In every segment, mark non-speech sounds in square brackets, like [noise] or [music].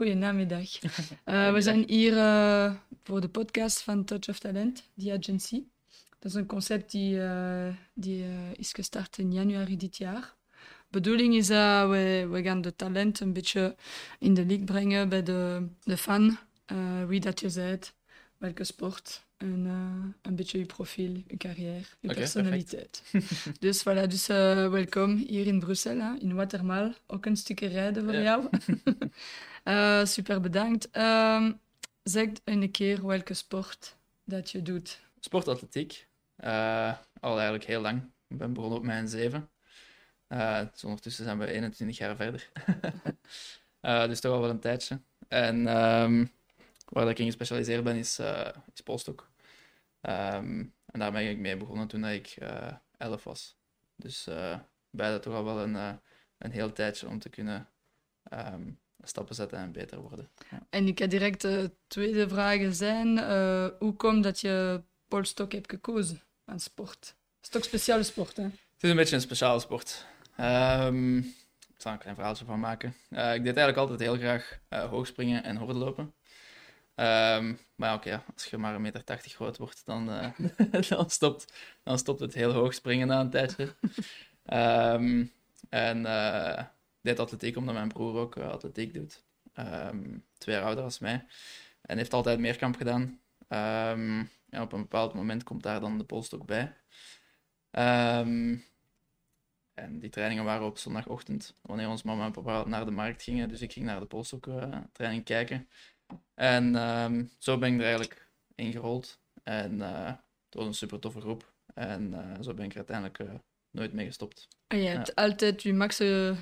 Goedenamiddag. [laughs] Uh, we zijn hier uh, voor de podcast van Touch of Talent, die agency. Dat is een concept die, uh, die is gestart in januari dit jaar. De bedoeling is dat we, we gaan de talent een beetje in de league brengen bij de, de fan. wie dat je bent, welke sport en een beetje je profiel, je carrière, je okay, personaliteit. [laughs] dus voilà, dus welkom hier in Brussel, hè, in Watermal. Ook een stukje rijden voor ja. jou. Uh, [laughs] super bedankt. Uh, zeg een keer welke sport dat je doet. Sportatletiek. Uh, al eigenlijk heel lang. Ik ben begonnen op mijn zeven. Uh, dus ondertussen zijn we 21 jaar verder. [laughs] dus toch al wel een tijdje. En um, waar ik in gespecialiseerd ben is, is polstok. Um, en daar ben ik mee begonnen toen ik 11 was. Dus beide toch al wel een, een heel tijdje om te kunnen um, stappen zetten en beter worden. Ja. En ik heb direct de tweede vraag zijn, uh, hoe komt dat je polstok hebt gekozen aan sport? Het is toch een speciale sport, hè? Het is een beetje een speciale sport. Um, ik zal een klein verhaaltje van maken. Uh, ik deed eigenlijk altijd heel graag uh, hoogspringen en hordenlopen. Um, maar oké, als je maar een meter tachtig groot wordt, dan, [laughs] dan, stopt, dan stopt het heel hoog springen na een tijdje. um, en deed atletiek omdat mijn broer ook uh, atletiek doet. Um, twee jaar ouder als mij. En heeft altijd meerkamp gedaan. Op een bepaald moment komt daar dan de polstok bij. En die trainingen waren op zondagochtend, wanneer ons mama en papa naar de markt gingen. Dus ik ging naar de polstok uh, training kijken. En zo ben ik er eigenlijk ingerold. En uh, het was een super toffe groep. En zo ben ik er uiteindelijk nooit mee gestopt. En je hebt altijd je max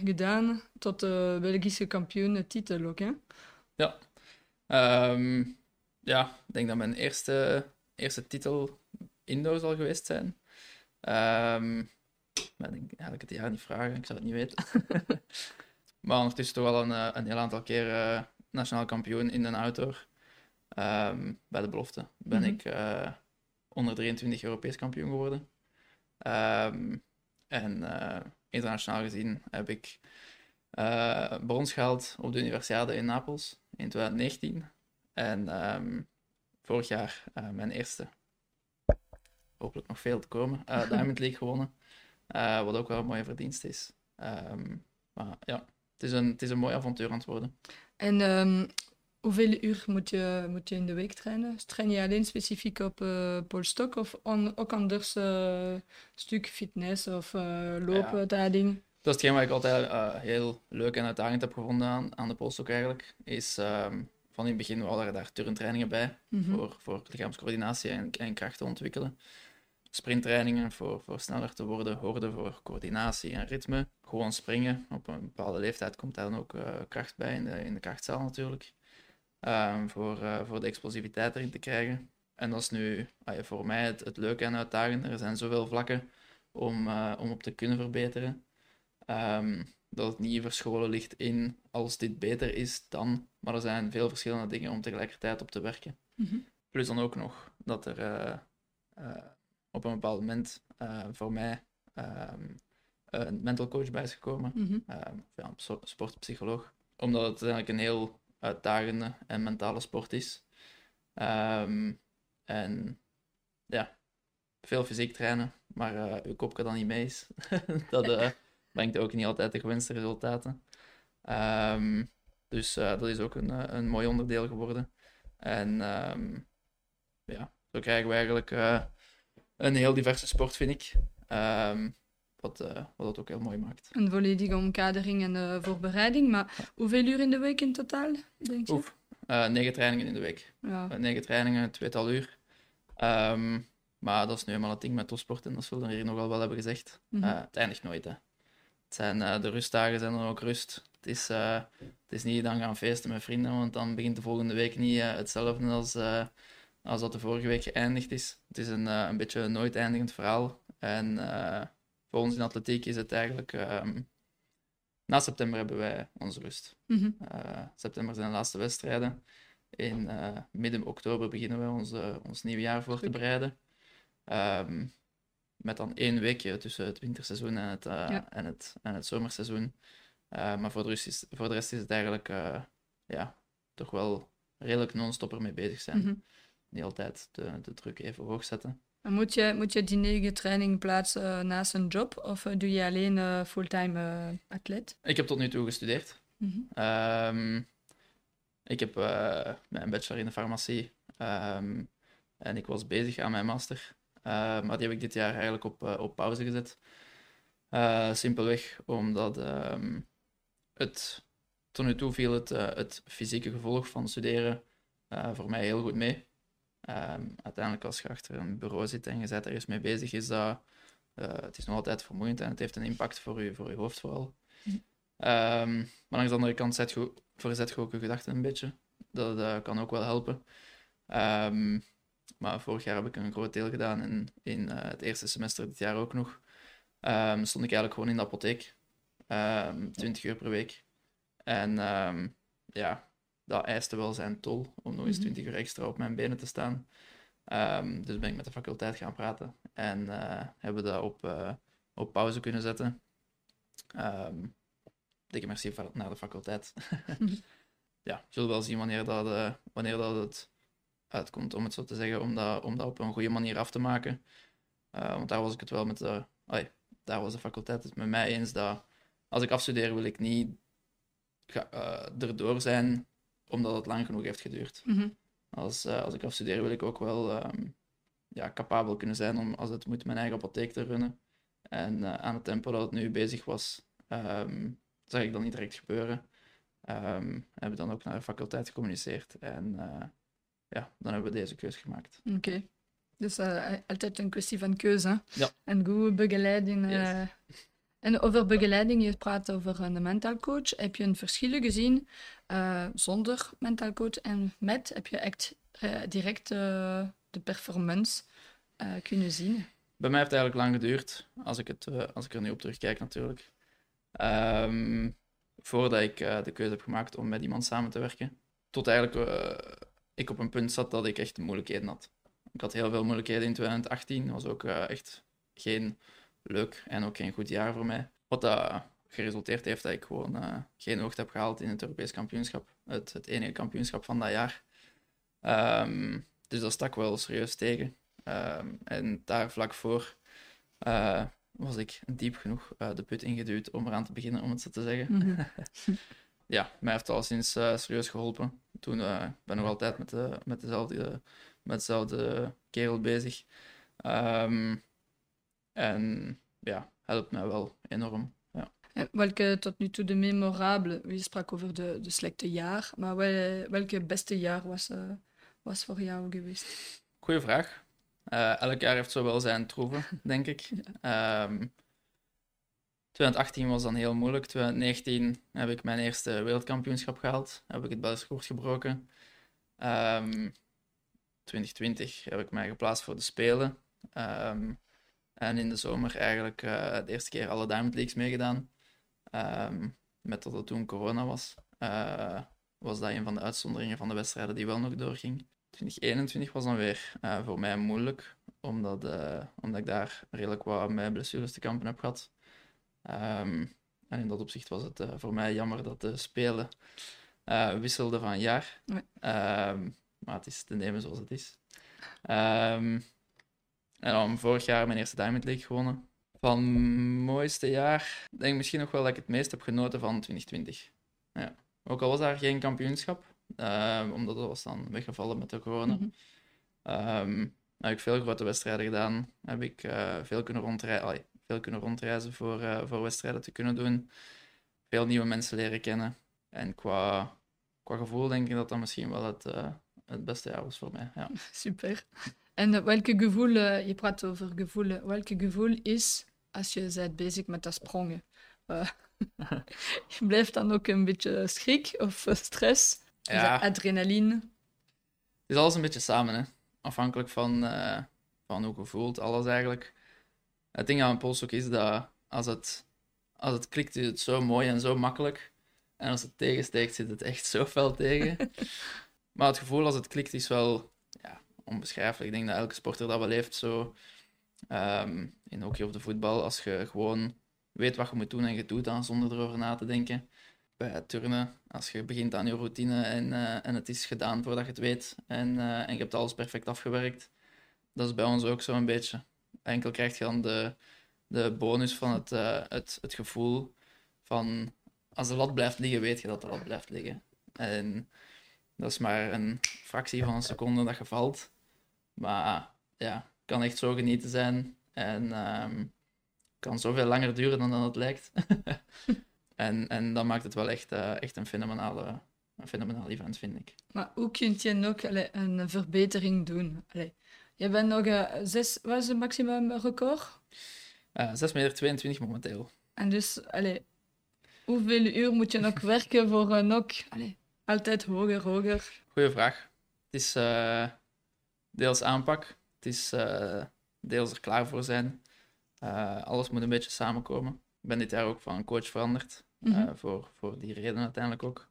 gedaan tot de Belgische kampioen-titel ook, hè? Ja. Um, ja, ik denk dat mijn eerste, eerste titel indoor zal geweest zijn. Um, maar ik denk eigenlijk het jaar niet vragen, ik zou het niet weten. [laughs] maar ondertussen toch al een, eh, een heel aantal keer nationaal kampioen in een outdoor. Um, bij de belofte ben mm -hmm. ik uh, onder 23 Europees kampioen geworden. Um, en uh, internationaal gezien heb ik uh, brons gehaald op de Universiade in Napels in 2019. En um, vorig jaar mijn eerste, hopelijk nog veel te komen, [laughs] Diamond League gewonnen. wat ook wel een mooie verdienst is. Maar ja, het is, een, het is een mooi avontuur aan het worden. En um, Hoeveel uur moet je, moet je in de week trainen? Train je alleen specifiek op uh, polstok of on, ook anders uh, stuk fitness of uh, lopen, ja. dat ding? Dat is hetgeen wat ik altijd heel leuk en uitdagend heb gevonden aan, aan de polstok eigenlijk. Is um, van in het begin waren daar turntrainingen bij mm -hmm. voor, voor lichaamscoördinatie en, en kracht te ontwikkelen. Sprinttrainingen voor, voor sneller te worden, horden voor coördinatie en ritme. Gewoon springen. Op een bepaalde leeftijd komt daar dan ook kracht bij in de, in de krachtzaal natuurlijk. Um, voor, uh, voor de explosiviteit erin te krijgen. En dat is nu uh, voor mij het, het leuke en uitdagende. Er zijn zoveel vlakken om, uh, om op te kunnen verbeteren. Um, dat het niet verscholen ligt in als dit beter is dan. Maar er zijn veel verschillende dingen om tegelijkertijd op te werken. Mm -hmm. Plus dan ook nog dat er op een bepaald moment voor mij um, een mental coach bij is gekomen. Mm -hmm. ja, een sportpsycholoog. Omdat het eigenlijk een heel uitdagende en mentale sport is. Um, en ja, veel fysiek trainen, maar uh, uw kopje dan niet mee is. [laughs] dat uh, brengt ook niet altijd de gewenste resultaten. Um, dus uh, dat is ook een, een mooi onderdeel geworden. En um, ja, zo krijgen we eigenlijk een heel diverse sport, vind ik. Um, wat, uh, wat het ook heel mooi maakt. Een volledige omkadering en uh, voorbereiding. Maar hoeveel uur in de week in totaal, denk je? Oef, uh, negen trainingen in de week. Ja. negen trainingen, tweetal uur. Um, maar dat is nu eenmaal het ding met topsport en dat zullen we hier nogal wel hebben gezegd. Mm -hmm. het eindigt nooit. Hè. Het zijn, de rustdagen zijn dan ook rust. Het is, het is niet dan gaan feesten met vrienden, want dan begint de volgende week niet hetzelfde als, als dat de vorige week geëindigd is. Het is een, een beetje een nooit eindigend verhaal. En voor ons in atletiek is het eigenlijk. Um, na september hebben wij onze rust. Mm -hmm. uh, september zijn de laatste wedstrijden. In uh, midden oktober beginnen we onze, ons nieuwe jaar voor te bereiden. Um, met dan één weekje tussen het winterseizoen en het, uh, ja. en het, en het zomerseizoen. maar voor de, rest is, voor de rest is het eigenlijk ja, toch wel redelijk non-stop ermee bezig zijn. Mhm. Niet altijd de, de druk even hoog zetten. En moet, je, moet je die negen training plaatsen eh, naast een job of eh, doe je alleen eh, fulltime atleet? Ik heb tot nu toe gestudeerd. Mhm. Ehm, ik heb mijn bachelor in de farmacie ehm, en ik was bezig aan mijn master. Eh, maar die heb ik dit jaar eigenlijk op, op pauze gezet. Simpelweg omdat ehm, het tot nu toe viel het, het fysieke gevolg van studeren voor mij heel goed mee. Ehm, uiteindelijk als je achter een bureau zit en je bent ergens mee bezig, is dat, eh, het is nog altijd vermoeiend en het heeft een impact voor je, voor je hoofd vooral. Mhm. Ehm, maar langs de andere kant zet je, verzet je ook je gedachten een beetje. Dat eh, kan ook wel helpen. Ehm, maar vorig jaar heb ik een groot deel gedaan en in eh, het eerste semester dit jaar ook nog. Stond ik eigenlijk gewoon in de apotheek. Ehm 20 uur per week. En ja, dat eiste wel zijn tol om nog eens Mhm. 20 uur extra op mijn benen te staan. Ehm, dus ben ik met de faculteit gaan praten en eh, hebben dat op, eh, op pauze kunnen zetten. Ehm dikke merci naar de faculteit. [laughs] ja, we zullen wel zien wanneer dat, eh, wanneer dat het uitkomt, om het zo te zeggen, om dat, om dat op een goede manier af te maken. Want daar was ik het wel met de, daar was de faculteit het met mij eens dat als ik afstudeer wil ik niet ga, erdoor zijn omdat het lang genoeg heeft geduurd. Mhm. Als, eh, als ik afstudeer wil ik ook wel ehm, ja, capabel kunnen zijn om als het moet mijn eigen apotheek te runnen. En eh, aan het tempo dat het nu bezig was, ehm, zag ik dat niet direct gebeuren. Ehm hebben dan ook naar de faculteit gecommuniceerd en eh, ja, dan hebben we deze keuze gemaakt. Oké. Dus altijd een kwestie van keuze. hè? Ja. En goede begeleiding. Yes. En over begeleiding, je praat over een mental coach. Heb je een verschil gezien eh, zonder mental coach en met? Heb je echt eh, direct eh, de performance kunnen zien? Bij mij heeft het eigenlijk lang geduurd, als ik, het, als ik er nu op terugkijk natuurlijk. Ehm, voordat ik de keuze heb gemaakt om met iemand samen te werken. Tot eigenlijk ik op een punt zat dat ik echt moeilijkheden had. Ik had heel veel moeilijkheden in 2018. Dat was ook echt geen leuk en ook geen goed jaar voor mij. Wat dat geresulteerd heeft dat ik gewoon eh, geen hoogte heb gehaald in het Europees kampioenschap. Het, het enige kampioenschap van dat jaar. Ehm, dus dat stak wel serieus tegen. Ehm, en daar vlak voor eh, was ik diep genoeg eh, de put ingeduwd om eraan te beginnen, om het zo te zeggen. Mhm. [laughs] Ja, mij heeft al sinds serieus geholpen. Toen eh, ik ben nog altijd met, de, met, dezelfde, met dezelfde kerel bezig. Ehm, en ja, helpt mij wel enorm. Ja. En Welke tot nu toe de memorabele, je sprak over de, de slechte jaar, maar wel, welke beste jaar was, eh, was voor jou geweest? Goeie vraag. Eh, elk jaar heeft zo wel zijn troeven, [laughs] denk ik. Ehm 2018 was dan heel moeilijk. 2019 heb ik mijn eerste wereldkampioenschap gehaald. Heb ik het Belgisch gebroken. Ehm 2020 heb ik mij geplaatst voor de Spelen. Ehm, en in de zomer eigenlijk eh, de eerste keer alle Diamond Leagues meegedaan. Ehm, met dat het toen corona was. Eh, was dat een van de uitzonderingen van de wedstrijden die wel nog doorging. 2021 was dan weer eh, voor mij moeilijk, omdat, eh, omdat ik daar redelijk wat met blessures te kampen heb gehad. Ehm, en in dat opzicht was het voor mij jammer dat de Spelen wisselden van jaar. Ja. Ehm, maar het is te nemen zoals het is. Ehm, en dan vorig jaar mijn eerste Diamond League gewonnen. Van mooiste jaar, denk ik misschien nog wel dat ik het meest heb genoten van 2020. Ja. Ook al was daar geen kampioenschap, ehm, omdat dat was dan weggevallen met de corona. Ehm, heb ik veel grote wedstrijden gedaan. Heb ik eh, veel, kunnen rondrei allee, veel kunnen rondreizen voor, eh, voor wedstrijden te kunnen doen. Veel nieuwe mensen leren kennen. En qua, qua gevoel denk ik dat dat misschien wel het, eh, het beste jaar was voor mij. Ja. [laughs] Super. En eh, welke gevoel, eh, je praat over gevoel, welke gevoel is als je bent bezig met dat sprongen? Eh, je [laughs] [laughs] blijft dan ook een beetje schrik of eh, stress? Ja. adrenaline? Het is alles een beetje samen, hè. Afhankelijk van, eh, van hoe je voelt, alles eigenlijk. Het ding aan een polshoek is dat als het, als het klikt, is het zo mooi en zo makkelijk. En als het tegensteekt, zit het echt [laughs] zo fel tegen. maar het gevoel als het klikt is wel ja, onbeschrijfelijk. Ik denk dat elke sporter dat wel heeft, zo ehm, in hockey of de voetbal. Als je gewoon weet wat je moet doen en je doet dan zonder erover na te denken. bij het turnen, als je begint aan je routine en, eh, en het is gedaan voordat je het weet en, en je hebt alles perfect afgewerkt, dat is bij ons ook zo een beetje. Enkel krijg je dan de, de bonus van het, het, het gevoel van als de lat blijft liggen, weet je dat de lat blijft liggen. En dat is maar een fractie van een seconde dat je valt. Maar ja, kan echt zo genieten zijn. En um, kan zoveel langer duren dan, het lijkt. [laughs] en, en dat maakt het wel echt, uh, echt een, fenomenale, een fenomenaal event, vind ik. Maar hoe kun je nog allee, een verbetering doen? Allee, je bent nog uh, zes, wat is het maximum record? Uh, 6 meter 22 momenteel. En dus, allee, hoeveel uur moet je nog [laughs] werken voor een nog allee, altijd hoger, hoger? Goeie vraag. Het is uh, deels aanpak, het is uh, deels er klaar voor zijn. Uh, alles moet een beetje samenkomen. Ik ben dit jaar ook van een coach veranderd, mm -hmm. voor, voor die reden uiteindelijk ook.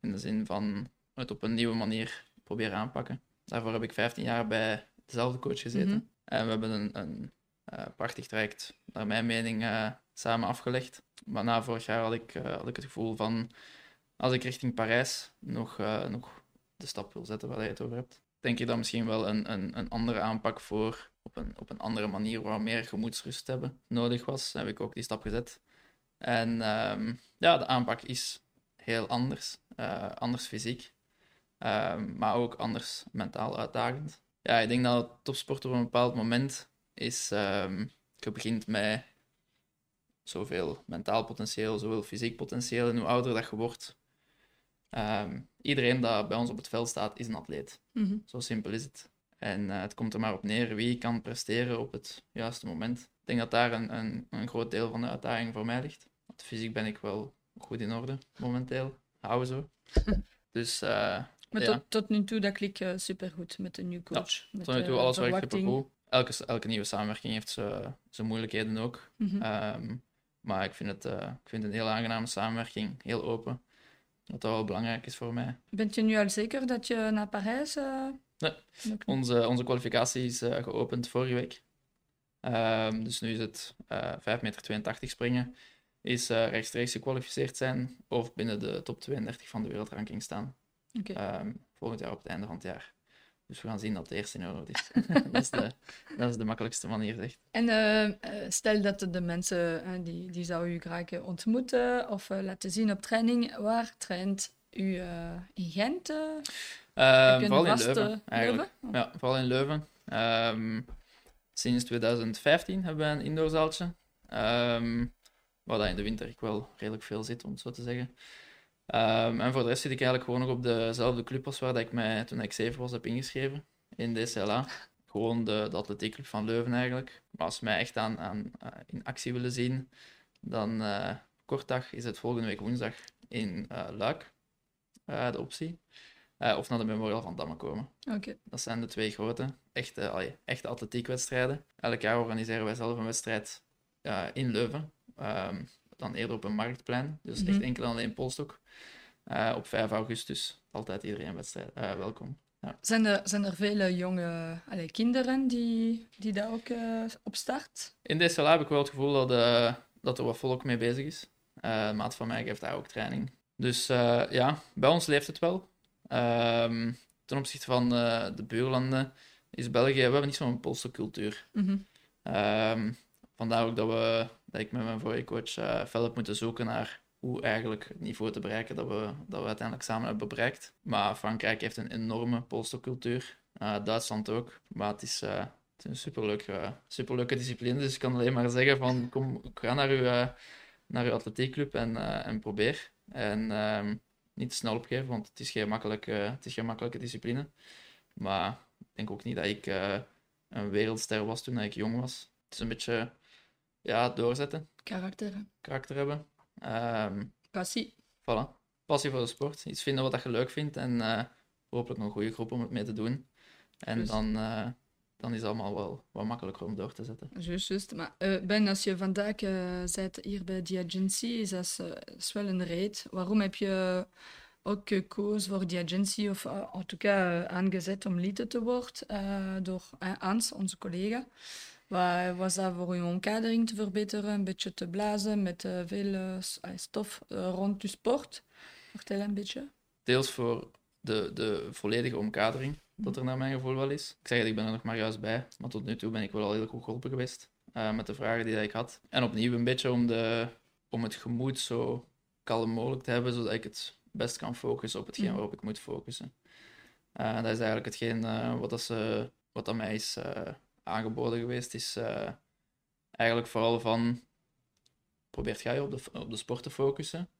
In de zin van het op een nieuwe manier proberen aanpakken. Daarvoor heb ik 15 jaar bij dezelfde coach gezeten. Mm -hmm. En we hebben een, een prachtig traject, naar mijn mening, samen afgelegd. Maar na vorig jaar had ik, had ik het gevoel van als ik richting Parijs nog, nog de stap wil zetten waar je het over hebt, denk ik dat misschien wel een, een, een andere aanpak voor op een, op een andere manier waar meer gemoedsrust hebben nodig was. heb ik ook die stap gezet. En um, ja, de aanpak is heel anders. Uh, anders fysiek, uh, maar ook anders mentaal uitdagend. Ja, ik denk dat topsport op een bepaald moment is. Je begint met zoveel mentaal potentieel, zoveel fysiek potentieel. En hoe ouder dat je wordt, Um, iedereen dat bij ons op het veld staat, is een atleet. Mm -hmm. Zo simpel is het. En uh, het komt er maar op neer wie kan presteren op het juiste moment. Ik denk dat daar een, een, een groot deel van de uitdaging voor mij ligt. Want fysiek ben ik wel goed in orde momenteel. Houden zo. [laughs] dus, uh, maar ja. tot, tot, nu toe, dat klikt uh, supergoed met de nieuwe coach. Ja, tot nu toe, alles werkt supergoed. Elke, elke nieuwe samenwerking heeft zijn moeilijkheden ook. Mm -hmm. um, maar ik vind, het, ik vind het een heel aangename samenwerking. Heel open. Wat dat wel belangrijk is voor mij. Bent je nu al zeker dat je naar Parijs... Uh... Nee, onze, onze kwalificatie is uh, geopend vorige week. Um, dus nu is het uh, 5,82 meter springen. Is rechtstreeks gekwalificeerd zijn of binnen de top 32 van de wereldranking staan. Okay. Um, volgend jaar op het einde van het jaar. Dus we gaan zien dat het eerst in euro is. [laughs] dat, is de, dat is de makkelijkste manier, zeg. En uh, stel dat de mensen uh, die, die zou u graag ontmoeten of uh, laten zien op training, waar traint u in Gent? vooral in Leuven, eigenlijk. Leuven? Ja, vooral in Leuven. Um, sinds 2015 hebben we een indoorzaaltje. Um, waar dat in de winter ik wel redelijk veel zit, om het zo te zeggen. Um, en voor de rest zit ik eigenlijk gewoon nog op dezelfde club als waar dat ik mij toen ik zeven was heb ingeschreven in DCLA. Gewoon de, de atletiekclub van Leuven eigenlijk. Maar als ze mij echt aan, aan, uh, in actie willen zien, dan uh, kortdag is het volgende week woensdag in uh, Luik de optie. of naar de Memorial van Damme komen. Okay. Dat zijn de twee grote, echte, allee, echte atletiekwedstrijden. Elk jaar organiseren wij zelf een wedstrijd in Leuven. Um, dan eerder op een marktplein. Dus mm -hmm. echt enkel alleen Polstok. Uh, op 5 augustus. Altijd iedereen wedstrijd. Uh, welkom. Ja. Zijn, er, zijn er vele jonge allez, kinderen die, die daar ook uh, op start? In DSLA heb ik wel het gevoel dat, dat er wat volk mee bezig is. maat van mij geeft daar ook training. Dus ja, bij ons leeft het wel. Um, ten opzichte van de buurlanden is België... We hebben niet zo'n Poolse cultuur. Mm -hmm. um, vandaar ook dat, we, dat ik met mijn vorige coach uh, moeten zoeken naar hoe eigenlijk het niveau te bereiken dat we, dat we uiteindelijk samen hebben bereikt. Maar Frankrijk heeft een enorme polstercultuur. Uh, Duitsland ook. Maar het is, uh, het is een superleuke, superleuke discipline. Dus ik kan alleen maar zeggen van kom, ga naar uw, naar uw atletiekclub en, en probeer. En ehm, niet te snel opgeven, want het is geen makkelijke, het is geen makkelijke discipline. Maar ik denk ook niet dat ik een wereldster was toen ik jong was. Het is een beetje ja, doorzetten. Karakter. Karakter hebben. Um, Passie. Voilà. Passie voor de sport. Iets vinden wat je leuk vindt en uh, hopelijk een goede groep om het mee te doen. En dan, uh, dan is het allemaal wel wat makkelijker om door te zetten. Juist, juist. Maar uh, Ben, als je vandaag bent hier bij die agency, is dat is wel een reden. Waarom heb je ook gekozen voor die agency, of en tout cas aangezet om lid te worden door Hans, onze collega? Waar was dat voor je omkadering te verbeteren, een beetje te blazen met uh, veel uh, stof uh, rond je sport? Vertel een beetje. Deels voor de, de volledige omkadering, dat er naar mijn gevoel wel is. Ik zeg het, ik ben er nog maar juist bij, maar tot nu toe ben ik wel al heel goed geholpen geweest met de vragen die ik had. En opnieuw een beetje om, de, om het gemoed zo kalm mogelijk te hebben, zodat ik het best kan focussen op hetgeen waarop ik moet focussen. Uh, dat is eigenlijk hetgeen uh, wat, dat ze, wat dat mij is aangeboden geweest. Is eigenlijk vooral van, probeert jij op de, op de sport te focussen.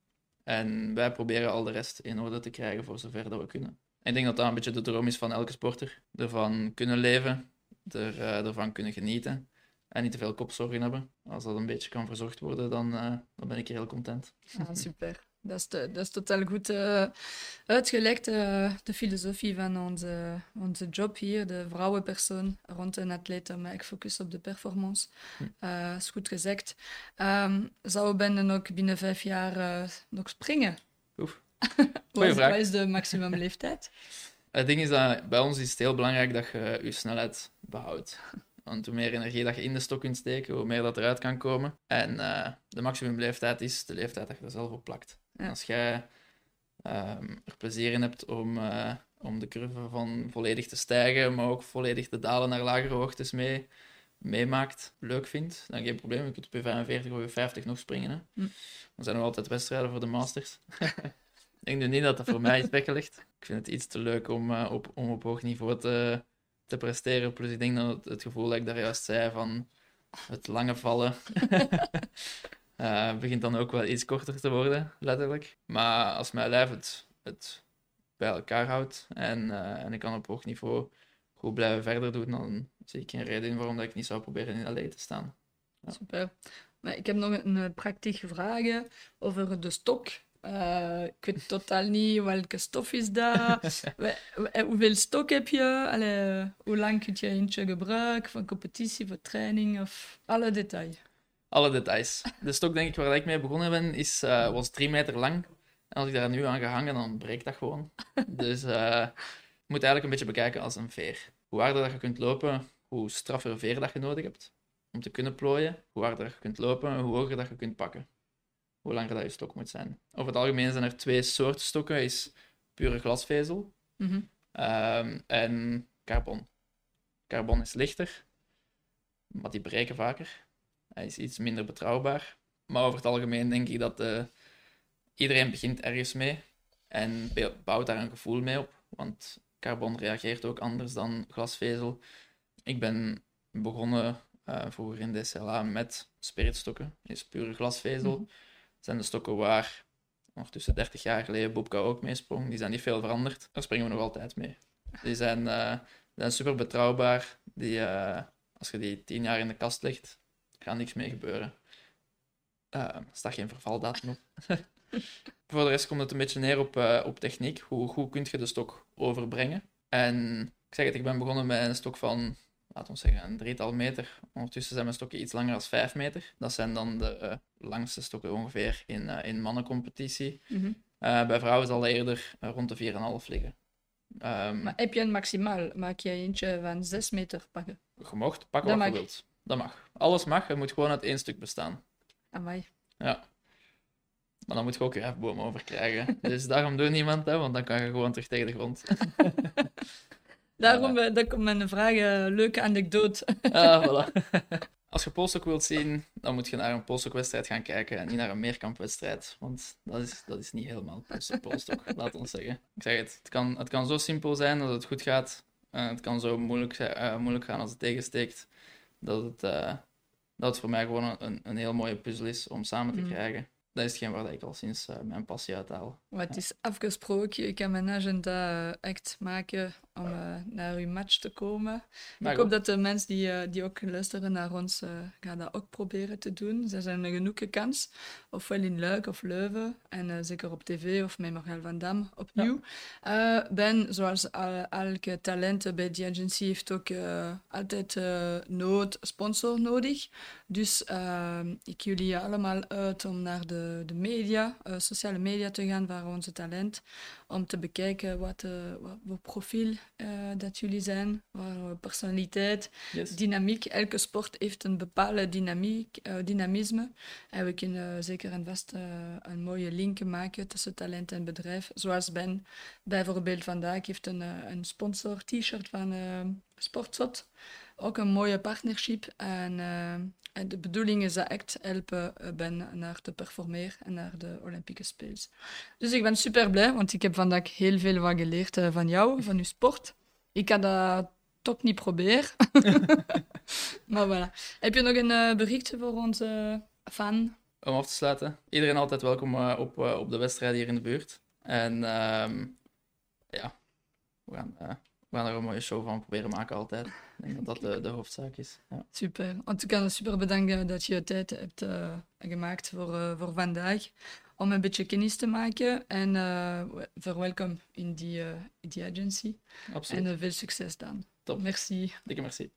En wij proberen al de rest in orde te krijgen voor zover dat we kunnen. En ik denk dat dat een beetje de droom is van elke sporter. Ervan kunnen leven, er, ervan kunnen genieten en niet te veel kopzorgen hebben. Als dat een beetje kan verzorgd worden, dan, dan ben ik heel content. Ah, super. Dat is, dat is totaal goed uh, uitgelegd, uh, de filosofie van onze, onze job hier, de vrouwenpersoon rond een atleet, maar ik focus op de performance. Uh, is goed gezegd. Um, zou Ben ook binnen vijf jaar nog springen? Oef. [laughs] wat, is, de maximumleeftijd? [laughs] Het ding is dat bij ons is het heel belangrijk dat je je snelheid behoudt. Want hoe meer energie dat je in de stok kunt steken, hoe meer dat eruit kan komen. En de maximumleeftijd is de leeftijd dat je er zelf op plakt. Als jij um, er plezier in hebt om, uh, om de curve van volledig te stijgen, maar ook volledig te dalen naar lagere hoogtes mee, meemaakt, leuk vindt, dan geen probleem. Je kunt op je 45 of je 50 nog springen. Hè. Hm. Er zijn nog altijd wedstrijden voor de Masters. [laughs] ik denk nu niet dat dat voor mij is weggelegd. Ik vind het iets te leuk om, uh, op, om op hoog niveau te, te presteren. Plus ik denk dat het, het gevoel dat ik daar juist zei van het lange vallen [laughs] Uh, begint dan ook wel iets korter te worden, letterlijk. Maar als mijn lijf het, het bij elkaar houdt en, uh, en ik kan op hoog niveau goed blijven verder doen, dan zie ik geen reden in waarom dat ik niet zou proberen in LA te staan. Ja. Super. Maar ik heb nog een, een praktische vraag over de stok. Uh, ik weet totaal niet welke stof is dat. [laughs] Hoeveel stok heb je? Allee, hoe lang kun je eentje gebruiken voor competitie, voor training of alle details? Alle details. De stok, denk ik, waar ik mee begonnen ben, is, uh, was drie meter lang. En als ik daar nu aan ga hangen, dan breekt dat gewoon. [laughs] Dus uh, je moet eigenlijk een beetje bekijken als een veer. Hoe harder dat je kunt lopen, hoe straffer veer dat je nodig hebt om te kunnen plooien. Hoe harder je kunt lopen, hoe hoger dat je kunt pakken. Hoe langer dat je stok moet zijn. Over het algemeen zijn er twee soorten stokken. is pure glasvezel mm en carbon. Carbon is lichter, maar die breken vaker. Hij is iets minder betrouwbaar. Maar over het algemeen denk ik dat uh, iedereen begint ergens mee en bouwt daar een gevoel mee op. Want carbon reageert ook anders dan glasvezel. Ik ben begonnen uh, vroeger in DCLA met spiritstokken. Dat is pure glasvezel. Mm Dat zijn de stokken waar ondertussen 30 jaar geleden Bobka ook mee sprong. Die zijn niet veel veranderd. Daar springen we nog altijd mee. Die zijn, uh, zijn super betrouwbaar. Die, als je die 10 jaar in de kast legt, gaat niks mee gebeuren. Uh, er staat geen vervaldatum op. [laughs] Voor de rest komt het een beetje neer op, uh, op techniek. Hoe goed kun je de stok overbrengen? En ik zeg het, ik ben begonnen met een stok van, laten we zeggen, een drietal meter. Ondertussen zijn mijn stokken iets langer dan vijf meter. Dat zijn dan de uh, langste stokken ongeveer in, in mannencompetitie. Mm -hmm. bij vrouwen zal het eerder rond de 4,5 liggen. Um, maar heb je een maximaal? Maak je eentje van 6 meter pakken? Je mocht pakken wat je wilt. Dat mag. Alles mag, het moet gewoon uit één stuk bestaan. Amai. Ja. Maar dan moet je ook je hefboom over krijgen. [laughs] dus daarom doet niemand dat, want dan kan je gewoon terug tegen de grond. [laughs] daarom uh, komt mijn vraag, uh, leuke anekdote. ah, voilà. [laughs] Als je polstok wilt zien, dan moet je naar een polstokwedstrijd gaan kijken en niet naar een meerkampwedstrijd. Want dat is, dat is niet helemaal polstok, laat ons zeggen. Ik zeg het, het kan, het kan zo simpel zijn dat het goed gaat. Uh, het kan zo moeilijk, uh, moeilijk gaan als het tegensteekt dat het, uh, dat het voor mij gewoon een, een heel mooie puzzel is om samen te mm. krijgen. Dat is hetgeen waar ik al sinds uh, mijn passie uithaal. Maar het is afgesproken, ik kan mijn agenda echt maken om uh, naar uw match te komen. ik hoop dat de mensen die, uh, die ook luisteren naar ons, gaan dat ook proberen te doen. Ze zijn een genoeg kans, ofwel in Luik of Leuven, en zeker op tv of met Margel van Dam opnieuw. Ja. ben, zoals al, elke talent bij die agency, heeft ook altijd nood, sponsor nodig. Dus ik jullie allemaal uit om naar de, de media, sociale media te gaan, waar naar onze talent om te bekijken wat, uh, wat voor profiel uh, dat jullie zijn, wat personaliteit, yes. dynamiek. Elke sport heeft een bepaalde dynamiek, uh, dynamisme. En we kunnen zeker en vast een mooie link maken tussen talent en bedrijf. Zoals Ben bijvoorbeeld vandaag heeft een, een sponsor t-shirt van Sportzot. Ook een mooie partnership. En en de bedoeling is dat echt helpen eh, ben naar te performeren en naar de Olympische Spelen. Dus ik ben super blij, want ik heb vandaag heel veel wat geleerd uh, van jou, van je sport. Ik had dat toch niet proberen. [laughs] maar voilà. Heb je nog een uh, bericht voor onze fan? Om af te sluiten. Iedereen altijd welkom op, op de wedstrijd hier in de buurt. En um, ja, we gaan we gaan er een mooie show van proberen maken altijd. Ik denk dat dat de, de hoofdzaak is. Ja. Super. Want ik kan super bedanken dat je tijd hebt uh, gemaakt voor, uh, voor vandaag. Om een beetje kennis te maken. En uh, verwelkom in die, die agency. Absoluut. En veel succes dan. Top. Merci. Dikke merci.